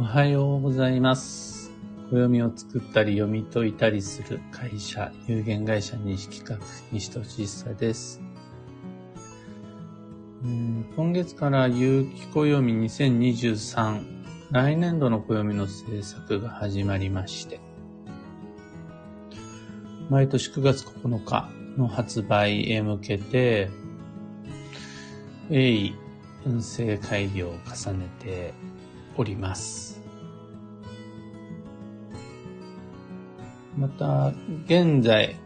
おはようございます。暦を作ったり読み解いたりする会社、有限会社西企画、西俊久です。今月から有機暦2023来年度の暦の制作が始まりまして、毎年9月9日の発売へ向けて、鋭意運勢改良を重ねております。また、現在、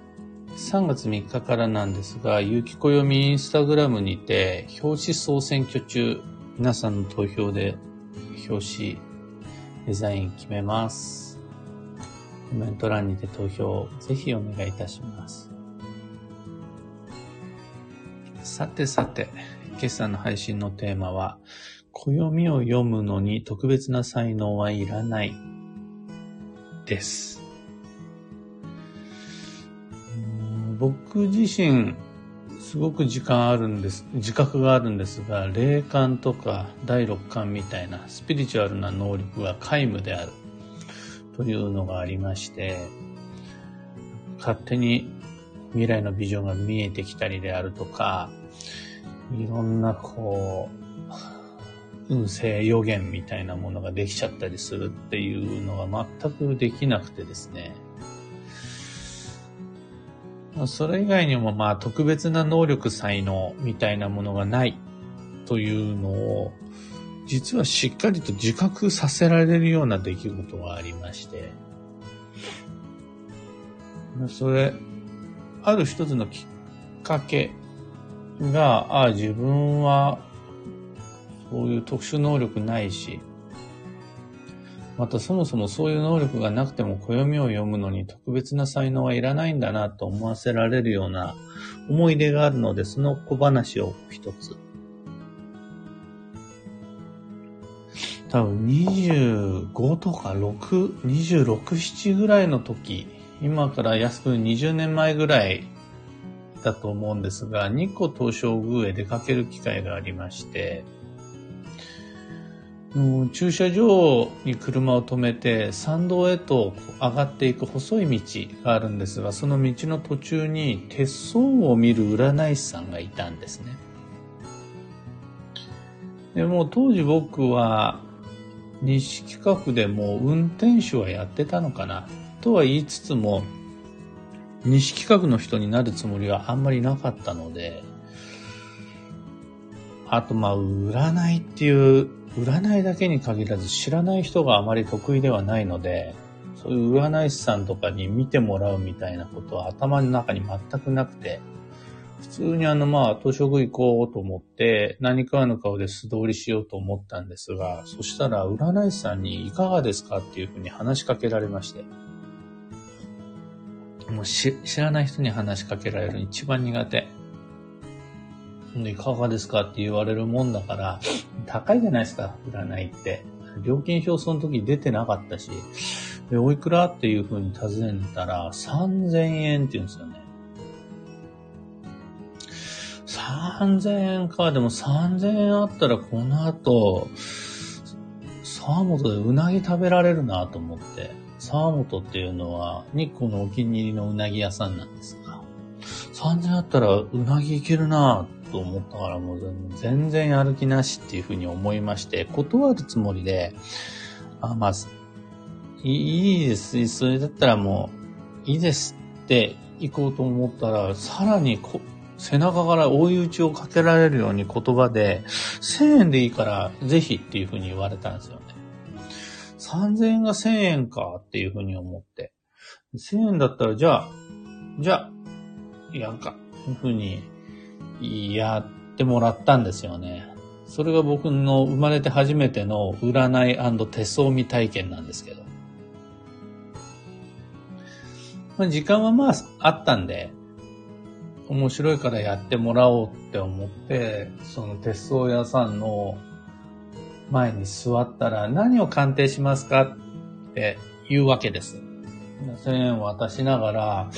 3月3日からなんですが、有機暦インスタグラムにて、表紙総選挙中、皆さんの投票で表紙デザイン決めます。コメント欄にて投票、ぜひお願いいたします。さてさて、今朝の配信のテーマは、暦を読むのに特別な才能はいらないです。僕自身、すごく時間あるんです、自覚があるんですが、霊感とか第六感みたいなスピリチュアルな能力が皆無であるというのがありまして、勝手に未来のビジョンが見えてきたりであるとか、いろんなこう、運勢予言みたいなものができちゃったりするっていうのが全くできなくてですね。それ以外にもまあ特別な能力才能みたいなものがないというのを実はしっかりと自覚させられるような出来事がありましてそれある一つのきっかけがああ自分はそういう特殊能力ないしまたそもそもそういう能力がなくても暦を読むのに特別な才能はいらないんだなと思わせられるような思い出があるので、その小話を一つ。多分25とか6、26、7ぐらいの時、今から安く20年前ぐらいだと思うんですが、日光東照宮へ出かける機会がありまして、うん駐車場に車を止めて山道へと上がっていく細い道があるんですがその道の途中に鉄相を見る占い師さんがいたんですね。でも当時僕は西企画でも運転手はやってたのかなとは言いつつも西企画の人になるつもりはあんまりなかったのであとまあ占いっていう占いだけに限らず知らない人があまり得意ではないので、そういう占い師さんとかに見てもらうみたいなことは頭の中に全くなくて、普通にあのまあ、東食行こうと思って、何かの顔で素通りしようと思ったんですが、そしたら占い師さんにいかがですかっていうふうに話しかけられまして、もう知らない人に話しかけられるの一番苦手。いかがですか？って言われるもんだから、高いじゃないですか、占いって。料金表その時出てなかったし、でおいくら？っていう風に尋ねたら、3000円って言うんですよね。3000円か、でも3000円あったらこの後、沢本でうなぎ食べられるなと思って、沢本っていうのは日光のお気に入りのうなぎ屋さんなんですが、3000円あったらうなぎいけるなと思ったからもう全然やる気なしっていうふうに思いまして、断るつもりで、あ、まあ、いいです。それだったらもう、いいですって行こうと思ったら、さらにこ背中から追い打ちをかけられるように言葉で、1000円でいいからぜひっていうふうに言われたんですよね。3000円が1000円かっていうふうに思って。1000円だったら、じゃあ、じゃあ、やんか、いうふうにやってもらったんですよね。それが僕の生まれて初めての占い手相見体験なんですけど。まあ、時間はまああったんで、面白いからやってもらおうって思って、その手相屋さんの前に座ったら何を鑑定しますかって言うわけです。1000円渡しながら、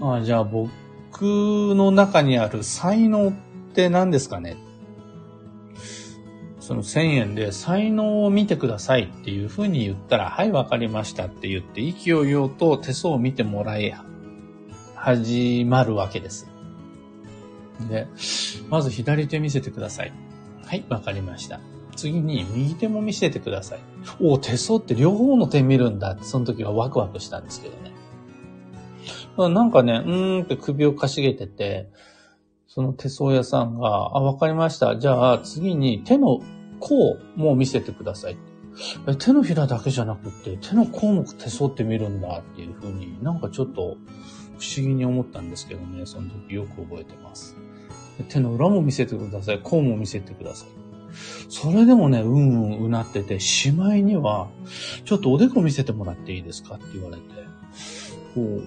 あじゃあ僕の中にある才能って何ですかね？その1000円で才能を見てくださいっていうふうに言ったら、はい、わかりましたって言って、意気揚々と手相を見てもらい、始まるわけです。で、まず左手見せてください。はい、わかりました。次に右手も見せてください。お手相って両方の手見るんだって、その時はワクワクしたんですけどね。なんかね、うーんって首をかしげてて、その手相屋さんが、あ、わかりました。じゃあ次に手の甲も見せてください。手のひらだけじゃなくて、手の甲も手相って見るんだっていうふうになんかちょっと不思議に思ったんですけどね、その時よく覚えてます。手の裏も見せてください。甲も見せてください。それでもね、うんうんうなってて、しまいには、ちょっとおでこ見せてもらっていいですか？って言われて、こう、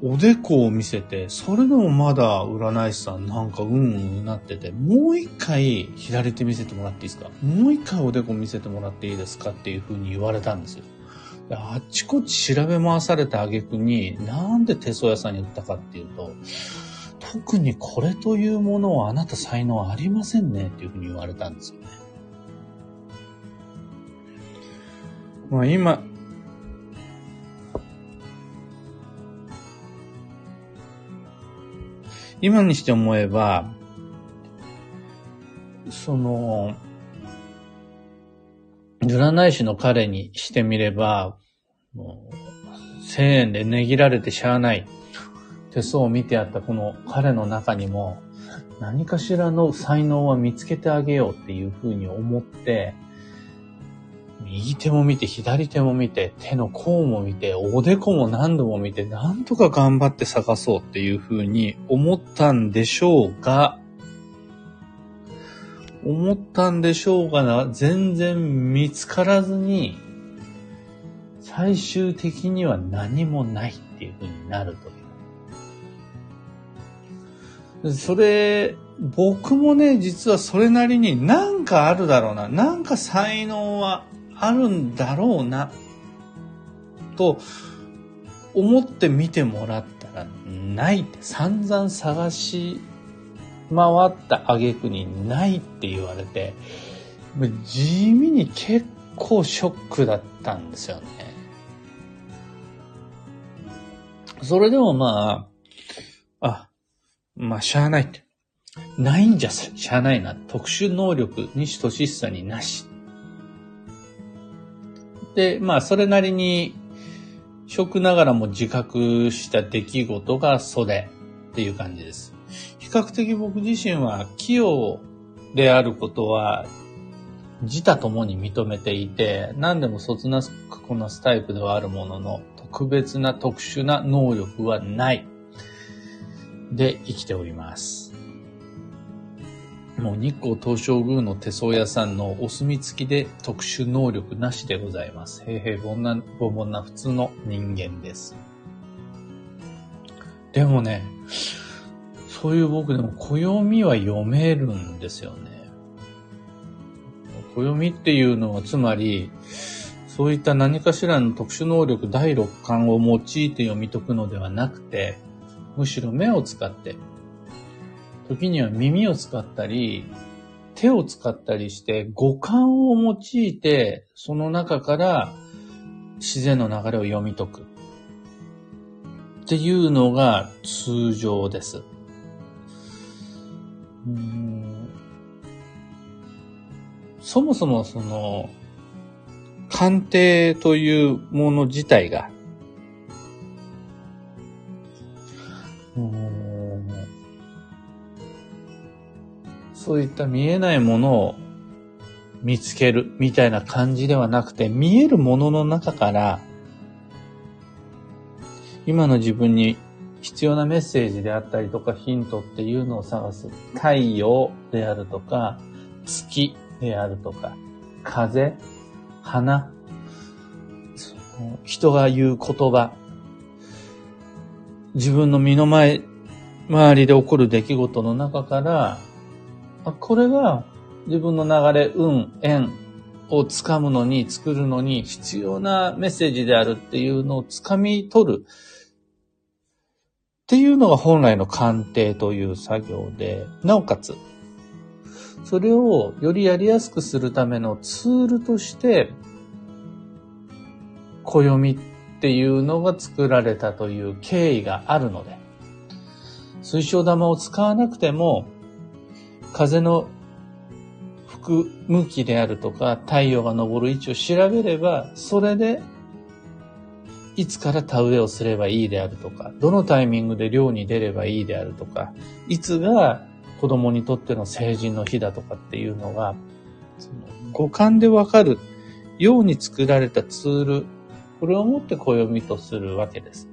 おでこを見せて、それでもまだ占い師さんなんかうんうんなってて、もう一回左手見せてもらっていいですか？もう一回おでこ見せてもらっていいですか？っていう風に言われたんですよ。あっちこっち調べ回された挙句に、なんで手相屋さんに言ったかっていうと、特にこれというものをあなた才能ありませんねっていう風に言われたんですよね。まあ今、今にして思えば、その、占い師の彼にしてみれば、もう、1000円で値切られてしゃあない。手相を見てあったこの彼の中にも、何かしらの才能は見つけてあげようっていうふうに思って、右手も見て、左手も見て、手の甲も見て、おでこも何度も見て、なんとか頑張って探そうっていうふうに思ったんでしょうが、思ったんでしょうがな、全然見つからずに、最終的には何もないっていうふうになるという。それ、僕もね、実はそれなりになんかあるだろうな。なんか才能はあるんだろうな、と思って見てもらったら、ないって散々探し回った挙句にないって言われて、地味に結構ショックだったんですよね。それでもまあ、あ、まあ、しゃあないって。ないんじゃしゃあないな。特殊能力、西俊久さになし。で、まあ、それなりに、ショックながらも自覚した出来事がそれっていう感じです。比較的僕自身は器用であることは自他ともに認めていて、何でもそつなくこなすタイプではあるものの、特別な特殊な能力はない。で生きております。もう日光東照宮の手相屋さんのお墨付きで特殊能力なしでございます。平平凡な、凡々な普通の人間です。でもね、そういう僕でも暦は読めるんですよね。暦っていうのはつまり、そういった何かしらの特殊能力第六感を用いて読み解くのではなくて、むしろ目を使って時には耳を使ったり、手を使ったりして五感を用いて、その中から自然の流れを読み解く。っていうのが通常です。うんそもそもその、鑑定というもの自体が、そういった見えないものを見つけるみたいな感じではなくて、見えるものの中から、今の自分に必要なメッセージであったりとかヒントっていうのを探す。太陽であるとか、月であるとか、風、花、人が言う言葉、自分の身の前、周りで起こる出来事の中から、これが自分の流れ、運、縁をつかむのに、作るのに必要なメッセージであるっていうのをつかみ取る。っていうのが本来の鑑定という作業で、なおかつ、それをよりやりやすくするためのツールとして、暦っていうのが作られたという経緯があるので、水晶玉を使わなくても、風の吹く向きであるとか、太陽が昇る位置を調べれば、それで、いつから田植えをすればいいであるとか、どのタイミングで漁に出ればいいであるとか、いつが子供にとっての成人の日だとかっていうのが、その五感でわかるように作られたツール、これをもって暦とするわけです。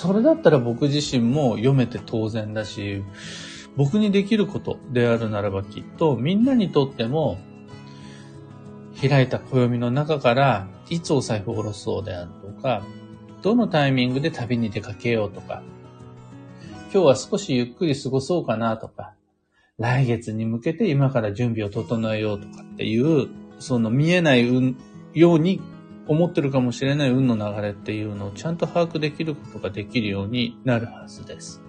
それだったら僕自身も読めて当然だし、僕にできることであるならばきっとみんなにとっても開いた暦の中からいつお財布を下ろそうであるとか、どのタイミングで旅に出かけようとか、今日は少しゆっくり過ごそうかなとか、来月に向けて今から準備を整えようとかっていう、その見えないように思ってるかもしれない運の流れっていうのをちゃんと把握できることができるようになるはずです。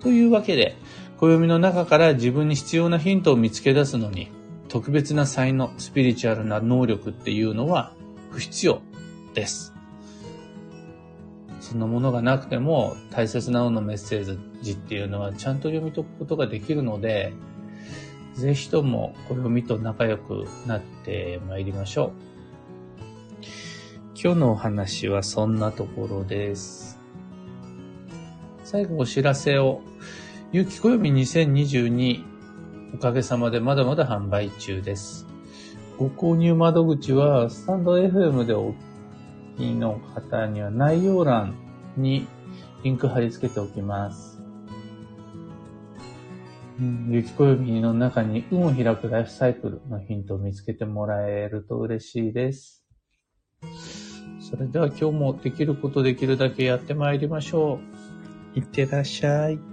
というわけで、暦の中から自分に必要なヒントを見つけ出すのに、特別な才能、スピリチュアルな能力っていうのは不必要です。そんなものがなくても大切な運のメッセージっていうのはちゃんと読み解くことができるので、ぜひとも暦と仲良くなってまいりましょう。今日のお話はそんなところです。最後お知らせを。ゆきこよみ2022おかげさまでまだまだ販売中です。ご購入窓口はスタンド FM でお聞きの方には内容欄にリンク貼り付けておきます。ゆきこよみの中に運を開くライフサイクルのヒントを見つけてもらえると嬉しいです。それでは今日もできることできるだけやってまいりましょう。いってらっしゃい。